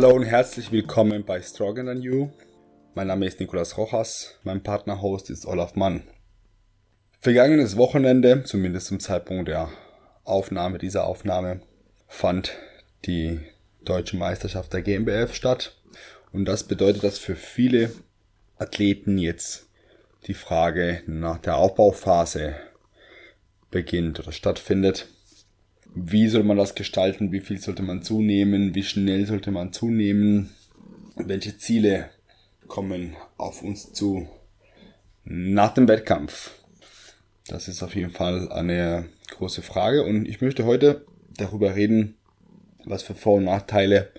Hallo und herzlich willkommen bei Stronger Than You. Mein Name ist Nicolas Rojas, mein Partner-Host ist Olaf Mann. Vergangenes Wochenende, zumindest zum Zeitpunkt der Aufnahme dieser Aufnahme, fand die Deutsche Meisterschaft der GmbF statt. Und das bedeutet, dass für viele Athleten jetzt die Frage nach der Aufbauphase beginnt oder stattfindet wie soll man das gestalten, wie viel sollte man zunehmen, wie schnell sollte man zunehmen, welche Ziele kommen auf uns zu nach dem Wettkampf. Das ist auf jeden Fall eine große Frage und ich möchte heute darüber reden, was für Vor- und Nachteile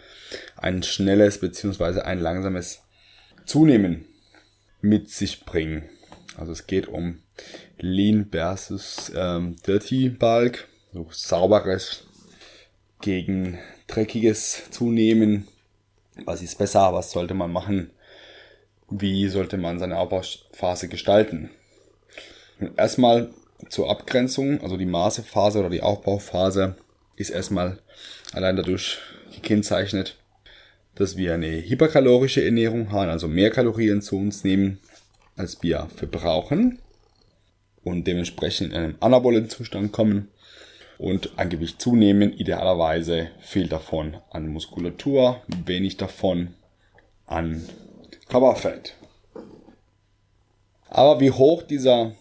ein schnelles bzw. ein langsames Zunehmen mit sich bringen. Also es geht um Lean versus ähm, Dirty Bulk so sauberes gegen dreckiges zunehmen. Was ist besser? Was sollte man machen? Wie sollte man seine Aufbauphase gestalten? Und erstmal zur Abgrenzung, also die Maßephase oder die Aufbauphase ist erstmal allein dadurch gekennzeichnet, dass wir eine hyperkalorische Ernährung haben, also mehr Kalorien zu uns nehmen, als wir verbrauchen und dementsprechend in einen anabolen Zustand kommen und an Gewicht zunehmen. Idealerweise fehlt davon an Muskulatur, wenig davon an Körperfett. Aber wie hoch dieser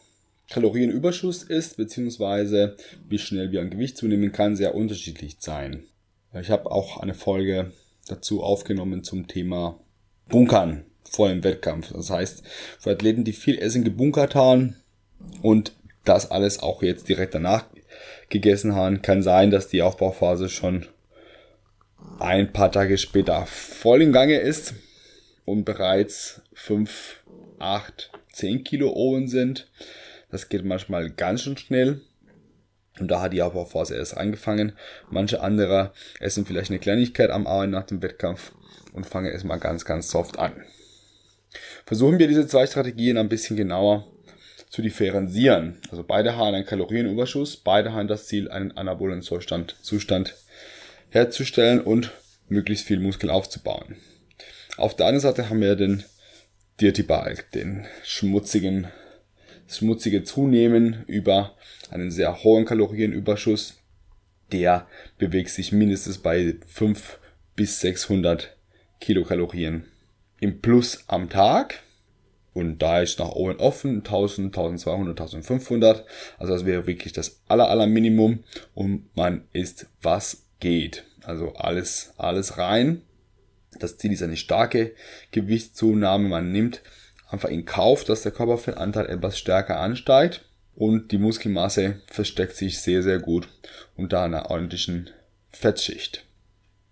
Kalorienüberschuss ist, beziehungsweise wie schnell wir an Gewicht zunehmen, kann sehr unterschiedlich sein. Ich habe auch eine Folge dazu aufgenommen zum Thema Bunkern vor dem Wettkampf. Das heißt, für Athleten, die viel Essen gebunkert haben und das alles auch jetzt direkt danach gegessen haben, kann sein, dass die Aufbauphase schon ein paar Tage später voll im Gange ist und bereits 5, 8, 10 Kilo oben sind. Das geht manchmal ganz schön schnell. Und da hat die Aufbauphase erst angefangen. Manche andere essen vielleicht eine Kleinigkeit am Abend nach dem Wettkampf und fangen erstmal ganz, ganz soft an. Versuchen wir diese zwei Strategien ein bisschen genauer zu differenzieren. Also beide haben einen Kalorienüberschuss, beide haben das Ziel, einen anabolen Zustand, Zustand herzustellen und möglichst viel Muskel aufzubauen. Auf der anderen Seite haben wir den Dirty Bulk, den schmutzigen, schmutzige Zunehmen über einen sehr hohen Kalorienüberschuss. Der bewegt sich mindestens bei 5 bis 600 Kilokalorien im Plus am Tag. Und da ist nach oben offen 1000, 1200, 1500. Also das wäre wirklich das aller, aller Minimum. Und man isst, was geht. Also alles, alles rein. Das Ziel ist eine starke Gewichtszunahme. Man nimmt einfach in Kauf, dass der Körperfettanteil etwas stärker ansteigt. Und die Muskelmasse versteckt sich sehr, sehr gut unter einer ordentlichen Fettschicht.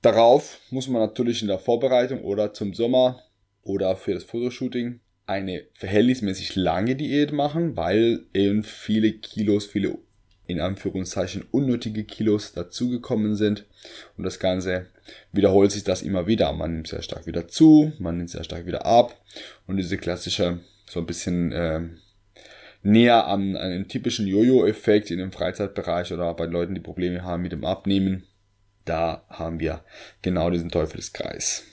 Darauf muss man natürlich in der Vorbereitung oder zum Sommer oder für das Fotoshooting eine verhältnismäßig lange Diät machen, weil eben viele Kilos, viele in Anführungszeichen unnötige Kilos dazugekommen sind. Und das Ganze wiederholt sich das immer wieder. Man nimmt sehr stark wieder zu, man nimmt sehr stark wieder ab. Und diese klassische, so ein bisschen äh, näher an einem typischen Jojo-Effekt in dem Freizeitbereich oder bei Leuten, die Probleme haben mit dem Abnehmen, da haben wir genau diesen Teufelskreis.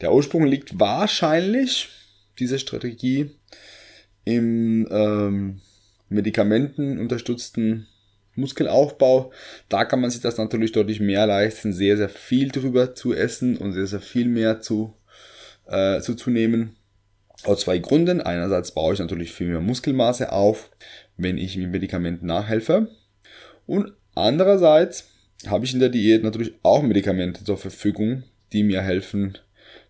Der Ursprung liegt wahrscheinlich diese Strategie im ähm, medikamentenunterstützten Muskelaufbau. Da kann man sich das natürlich deutlich mehr leisten, sehr, sehr viel drüber zu essen und sehr, sehr viel mehr zu, äh, zuzunehmen. Aus zwei Gründen. Einerseits baue ich natürlich viel mehr Muskelmasse auf, wenn ich mit Medikamenten nachhelfe. Und andererseits habe ich in der Diät natürlich auch Medikamente zur Verfügung, die mir helfen,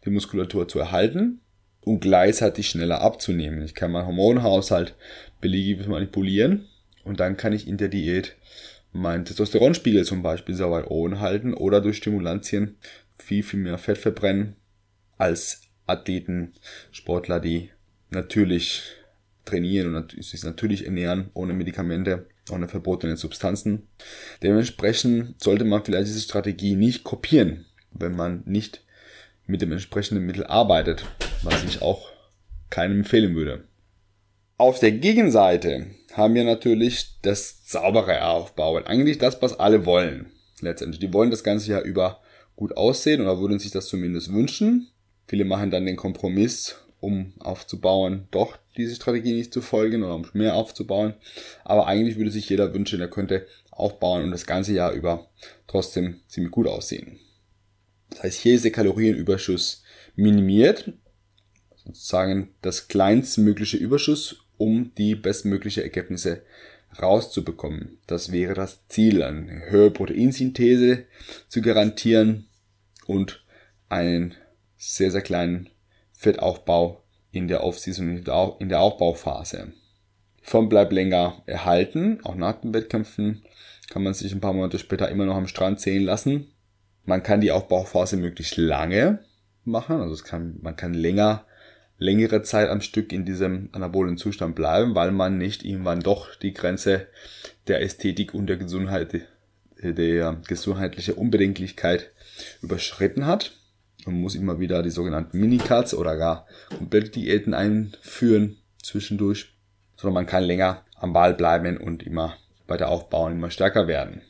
die Muskulatur zu erhalten und gleichzeitig schneller abzunehmen. Ich kann meinen Hormonhaushalt beliebig manipulieren und dann kann ich in der Diät meinen Testosteronspiegel zum Beispiel sehr weit oben halten oder durch Stimulantien viel, viel mehr Fett verbrennen als Athleten, Sportler, die natürlich trainieren und sich natürlich ernähren ohne Medikamente, ohne verbotene Substanzen. Dementsprechend sollte man vielleicht diese Strategie nicht kopieren, wenn man nicht mit dem entsprechenden Mittel arbeitet, was ich auch keinem empfehlen würde. Auf der Gegenseite haben wir natürlich das saubere Aufbauen. Eigentlich das, was alle wollen. Letztendlich. Die wollen das Ganze ja über gut aussehen oder würden sich das zumindest wünschen. Viele machen dann den Kompromiss, um aufzubauen, doch diese Strategie nicht zu folgen oder um mehr aufzubauen. Aber eigentlich würde sich jeder wünschen, er könnte aufbauen und das ganze Jahr über trotzdem ziemlich gut aussehen. Das heißt, hier ist der Kalorienüberschuss minimiert, sozusagen das kleinstmögliche Überschuss, um die bestmögliche Ergebnisse rauszubekommen. Das wäre das Ziel, eine höhere Proteinsynthese zu garantieren und einen sehr, sehr kleinen Fettaufbau in der Off-Season, in der Aufbauphase. Form bleibt länger erhalten, auch nach den Wettkämpfen kann man sich ein paar Monate später immer noch am Strand sehen lassen. Man kann die Aufbauphase möglichst lange machen, also es kann, man kann länger längere Zeit am Stück in diesem anabolen Zustand bleiben, weil man nicht irgendwann doch die Grenze der Ästhetik und der Gesundheit, der gesundheitliche Unbedenklichkeit überschritten hat. Man muss immer wieder die sogenannten Minicuts oder gar komplette Diäten einführen zwischendurch, sondern man kann länger am Ball bleiben und immer bei der Aufbauen immer stärker werden.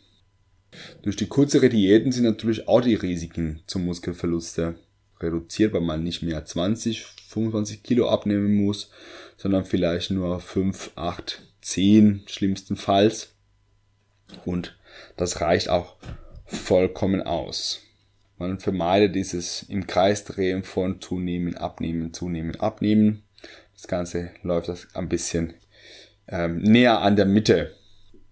Durch die kürzere Diäten sind natürlich auch die Risiken zum Muskelverluste reduziert, weil man nicht mehr 20, 25 Kilo abnehmen muss, sondern vielleicht nur 5, 8, 10 schlimmstenfalls. Und das reicht auch vollkommen aus. Man vermeidet dieses im Kreis drehen von zunehmen, abnehmen, zunehmen, abnehmen. Das Ganze läuft das ein bisschen ähm, näher an der Mitte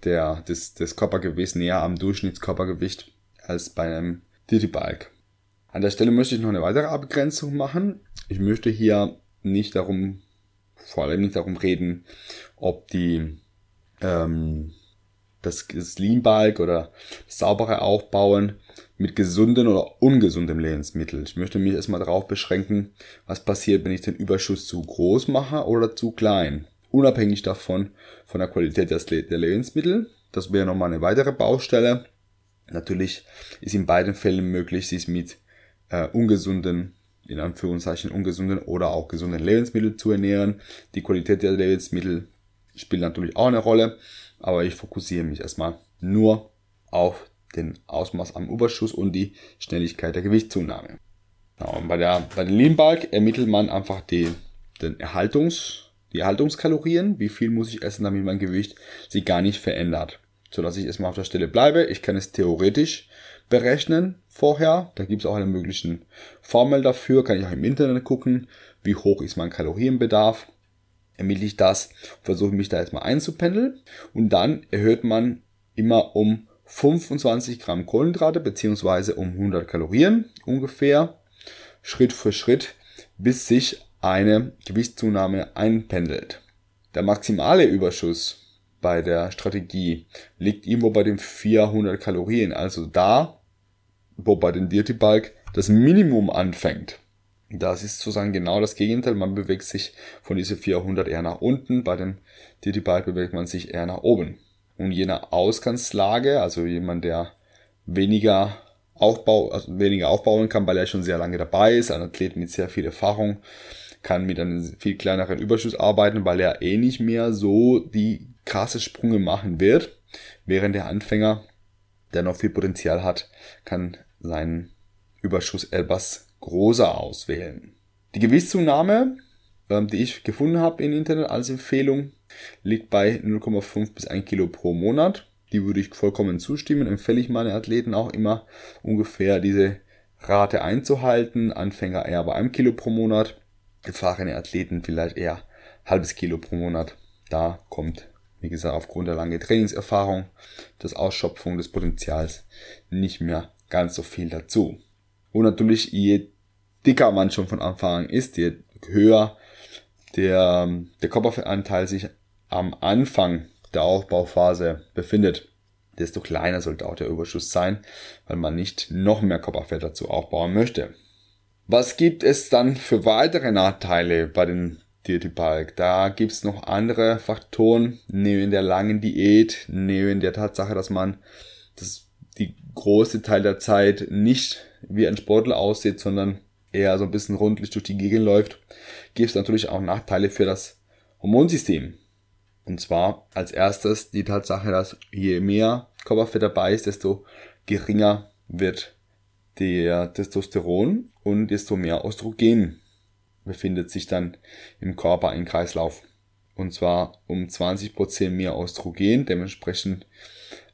der, des, des Körpergewichts, näher am Durchschnittskörpergewicht als bei einem Dirty Bike. An der Stelle möchte ich noch eine weitere Abgrenzung machen. Ich möchte hier nicht darum, vor allem nicht darum reden, ob die ähm, das, das Lean Bulk oder das saubere Aufbauen mit gesunden oder ungesundem Lebensmittel. Ich möchte mich erstmal darauf beschränken, was passiert, wenn ich den Überschuss zu groß mache oder zu klein. Unabhängig davon, von der Qualität der Lebensmittel. Das wäre nochmal eine weitere Baustelle. Natürlich ist in beiden Fällen möglich, sich mit äh, ungesunden, in Anführungszeichen ungesunden oder auch gesunden Lebensmitteln zu ernähren. Die Qualität der Lebensmittel spielt natürlich auch eine Rolle, aber ich fokussiere mich erstmal nur auf den Ausmaß am Überschuss und die Schnelligkeit der Gewichtszunahme. Genau, und bei, der, bei den Lean Bulk ermittelt man einfach die, den Erhaltungs, die Erhaltungskalorien, wie viel muss ich essen, damit mein Gewicht sich gar nicht verändert. Sodass ich erstmal auf der Stelle bleibe. Ich kann es theoretisch berechnen vorher. Da gibt es auch eine mögliche Formel dafür. Kann ich auch im Internet gucken, wie hoch ist mein Kalorienbedarf. Ermittle ich das, versuche mich da jetzt mal einzupendeln. Und dann erhöht man immer um 25 Gramm Kohlenhydrate beziehungsweise um 100 Kalorien ungefähr. Schritt für Schritt, bis sich eine Gewichtszunahme einpendelt. Der maximale Überschuss bei der Strategie liegt irgendwo bei den 400 Kalorien. Also da, wo bei den Dirty Bulk das Minimum anfängt. Das ist sozusagen genau das Gegenteil. Man bewegt sich von diese 400 eher nach unten. Bei dem Dirty Bulk bewegt man sich eher nach oben. Und je nach Ausgangslage, also jemand, der weniger Aufbau, also weniger aufbauen kann, weil er schon sehr lange dabei ist, ein Athlet mit sehr viel Erfahrung, kann mit einem viel kleineren Überschuss arbeiten, weil er eh nicht mehr so die krasse Sprünge machen wird, während der Anfänger, der noch viel Potenzial hat, kann seinen Überschuss etwas großer auswählen. Die Gewichtszunahme, ähm, die ich gefunden habe im Internet als Empfehlung, liegt bei 0,5 bis 1 Kilo pro Monat. Die würde ich vollkommen zustimmen. Empfehle ich meine Athleten auch immer ungefähr diese Rate einzuhalten. Anfänger eher bei einem Kilo pro Monat. Erfahrene Athleten vielleicht eher halbes Kilo pro Monat. Da kommt wie gesagt, aufgrund der langen Trainingserfahrung, das Ausschöpfung des Potenzials nicht mehr ganz so viel dazu. Und natürlich, je dicker man schon von Anfang an ist, je höher der, der Körperfettanteil sich am Anfang der Aufbauphase befindet, desto kleiner sollte auch der Überschuss sein, weil man nicht noch mehr Körperfett dazu aufbauen möchte. Was gibt es dann für weitere Nachteile bei den Dirty Bulk. Da gibt's noch andere Faktoren, neben der langen Diät, neben der Tatsache, dass man das, die große Teil der Zeit nicht wie ein Sportler aussieht, sondern eher so ein bisschen rundlich durch die Gegend läuft, gibt es natürlich auch Nachteile für das Hormonsystem. Und zwar als erstes die Tatsache, dass je mehr Körperfett dabei ist, desto geringer wird der Testosteron und desto mehr Östrogen befindet sich dann im Körper im Kreislauf. Und zwar um 20% mehr Östrogen, dementsprechend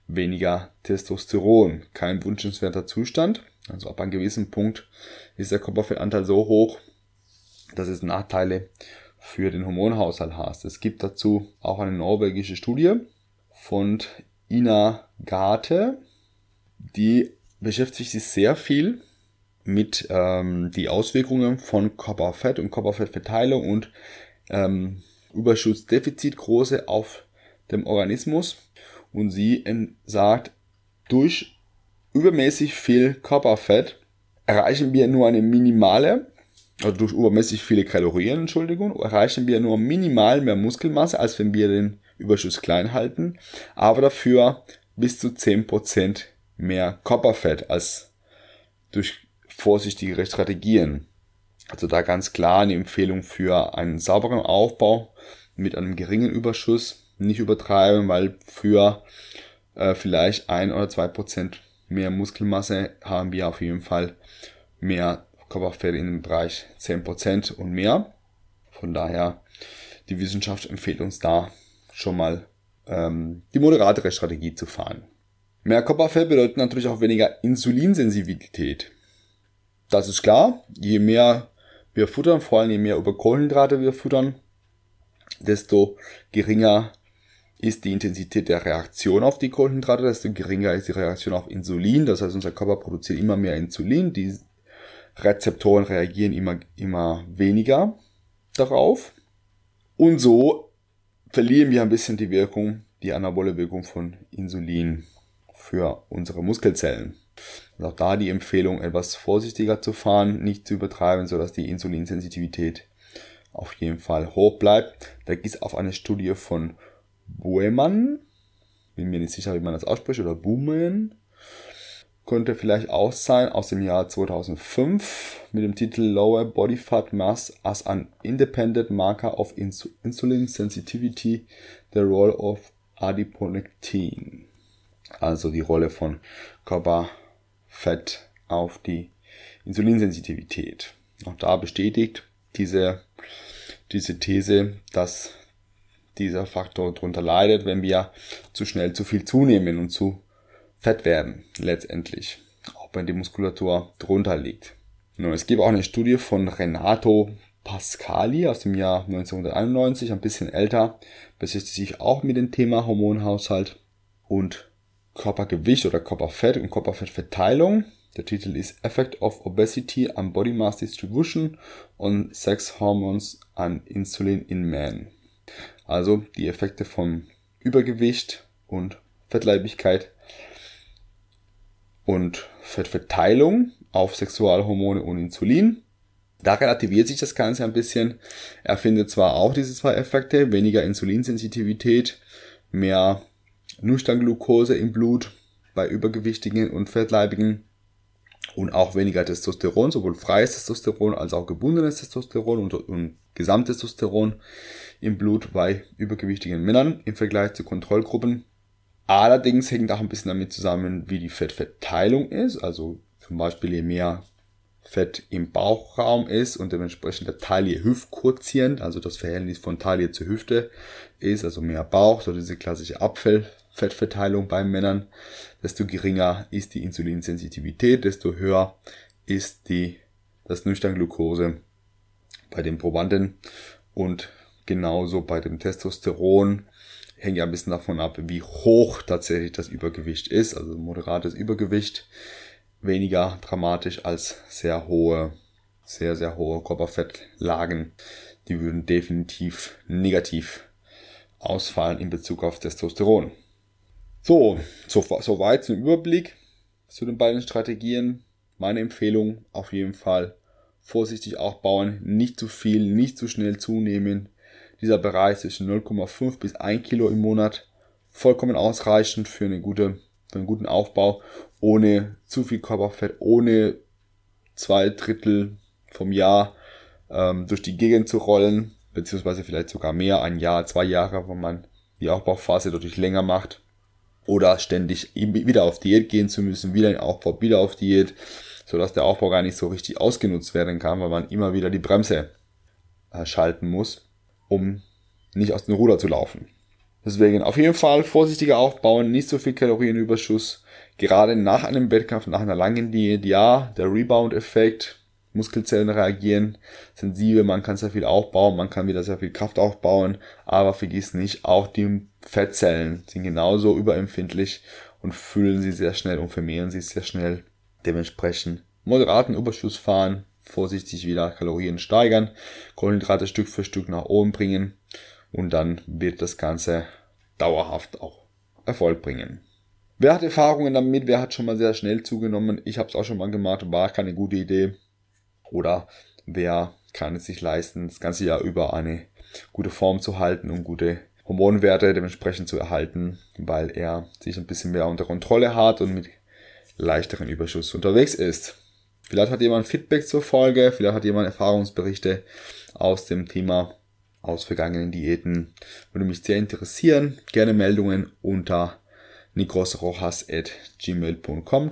weniger Testosteron. Kein wünschenswerter Zustand. Also ab einem gewissen Punkt ist der Körperfettanteil so hoch, dass es Nachteile für den Hormonhaushalt hat. Es gibt dazu auch eine norwegische Studie von Ina Garte, die beschäftigt sich sehr viel mit ähm, die Auswirkungen von Körperfett und Körperfettverteilung und ähm, Überschussdefizitgröße auf dem Organismus. Und sie sagt, durch übermäßig viel Körperfett erreichen wir nur eine minimale, also durch übermäßig viele Kalorien, Entschuldigung, erreichen wir nur minimal mehr Muskelmasse, als wenn wir den Überschuss klein halten, aber dafür bis zu 10% mehr Körperfett als durch vorsichtigere Strategien. Also da ganz klar eine Empfehlung für einen sauberen Aufbau mit einem geringen Überschuss. Nicht übertreiben, weil für äh, vielleicht ein oder zwei Prozent mehr Muskelmasse haben wir auf jeden Fall mehr Körperfett in dem Bereich 10% und mehr. Von daher, die Wissenschaft empfiehlt uns da schon mal ähm, die moderatere Strategie zu fahren. Mehr Körperfett bedeutet natürlich auch weniger Insulinsensibilität. Das ist klar. Je mehr wir futtern, vor allem je mehr über Kohlenhydrate wir futtern, desto geringer ist die Intensität der Reaktion auf die Kohlenhydrate, desto geringer ist die Reaktion auf Insulin. Das heißt, unser Körper produziert immer mehr Insulin. Die Rezeptoren reagieren immer, immer weniger darauf. Und so verlieren wir ein bisschen die Wirkung, die anabole Wirkung von Insulin für unsere Muskelzellen. Und auch da die Empfehlung, etwas vorsichtiger zu fahren, nicht zu übertreiben, sodass die Insulinsensitivität auf jeden Fall hoch bleibt. Da gibt es auf eine Studie von Buemann, bin mir nicht sicher, wie man das ausspricht, oder Bumen, könnte vielleicht auch sein, aus dem Jahr 2005 mit dem Titel Lower Body Fat Mass as an Independent Marker of Insulin Sensitivity, the Role of Adiponectin. Also die Rolle von Körperfett auf die Insulinsensitivität. Auch da bestätigt diese, diese These, dass dieser Faktor darunter leidet, wenn wir zu schnell zu viel zunehmen und zu fett werden, letztendlich. Auch wenn die Muskulatur drunter liegt. Nun, es gibt auch eine Studie von Renato Pascali aus dem Jahr 1991, ein bisschen älter, beschäftigt sich auch mit dem Thema Hormonhaushalt und Körpergewicht oder Körperfett und Körperfettverteilung. Der Titel ist Effect of Obesity on Body Mass Distribution on Sex Hormones and Insulin in Men. Also die Effekte von Übergewicht und Fettleibigkeit und Fettverteilung auf Sexualhormone und Insulin. Da relativiert sich das Ganze ein bisschen. Er findet zwar auch diese zwei Effekte, weniger Insulinsensitivität, mehr Nüchternglucose im Blut bei Übergewichtigen und Fettleibigen und auch weniger Testosteron, sowohl freies Testosteron als auch gebundenes Testosteron und, und Gesamttestosteron im Blut bei übergewichtigen Männern im Vergleich zu Kontrollgruppen. Allerdings hängt auch ein bisschen damit zusammen, wie die Fettverteilung ist. Also zum Beispiel je mehr Fett im Bauchraum ist und dementsprechend der Taille-Hüft-Quotient, also das Verhältnis von Taille zur Hüfte ist, also mehr Bauch, so diese klassische Apfelfettverteilung bei Männern, desto geringer ist die Insulinsensitivität, desto höher ist die, das Nüchtern-Glucose bei den Probanden und genauso bei dem Testosteron hängt ja ein bisschen davon ab, wie hoch tatsächlich das Übergewicht ist. Also moderates Übergewicht weniger dramatisch als sehr hohe, sehr, sehr hohe Körperfettlagen. Die würden definitiv negativ ausfallen in Bezug auf Testosteron. So, so, weit zum Überblick zu den beiden Strategien. Meine Empfehlung auf jeden Fall vorsichtig aufbauen, nicht zu viel, nicht zu schnell zunehmen. Dieser Bereich zwischen 0,5 bis 1 Kilo im Monat vollkommen ausreichend für, eine gute, für einen guten Aufbau, ohne zu viel Körperfett, ohne zwei Drittel vom Jahr ähm, durch die Gegend zu rollen, beziehungsweise vielleicht sogar mehr, ein Jahr, zwei Jahre, wenn man die Aufbauphase deutlich länger macht. Oder ständig wieder auf Diät gehen zu müssen, wieder in Aufbau, wieder auf Diät, sodass der Aufbau gar nicht so richtig ausgenutzt werden kann, weil man immer wieder die Bremse äh, schalten muss, um nicht aus dem Ruder zu laufen. Deswegen auf jeden Fall vorsichtiger aufbauen, nicht so viel Kalorienüberschuss. Gerade nach einem Wettkampf, nach einer langen Diät, ja, der Rebound-Effekt, Muskelzellen reagieren sensibel, man kann sehr viel aufbauen, man kann wieder sehr viel Kraft aufbauen, aber vergiss nicht, auch die Fettzellen sind genauso überempfindlich und füllen sie sehr schnell und vermehren sich sehr schnell. Dementsprechend moderaten Überschuss fahren, vorsichtig wieder Kalorien steigern, Kohlenhydrate Stück für Stück nach oben bringen und dann wird das Ganze dauerhaft auch Erfolg bringen. Wer hat Erfahrungen damit? Wer hat schon mal sehr schnell zugenommen? Ich habe es auch schon mal gemacht, war keine gute Idee. Oder wer kann es sich leisten, das ganze Jahr über eine gute Form zu halten und gute Hormonwerte dementsprechend zu erhalten, weil er sich ein bisschen mehr unter Kontrolle hat und mit leichteren Überschuss unterwegs ist. Vielleicht hat jemand Feedback zur Folge, vielleicht hat jemand Erfahrungsberichte aus dem Thema aus vergangenen Diäten. Würde mich sehr interessieren. Gerne Meldungen unter nikrosrojas.gmail.com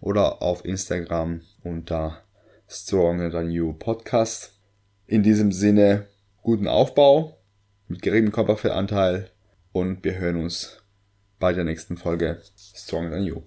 oder auf Instagram unter Stronger Than You Podcast. In diesem Sinne, guten Aufbau mit geringem Körperfettanteil und wir hören uns bei der nächsten Folge Stronger Than You.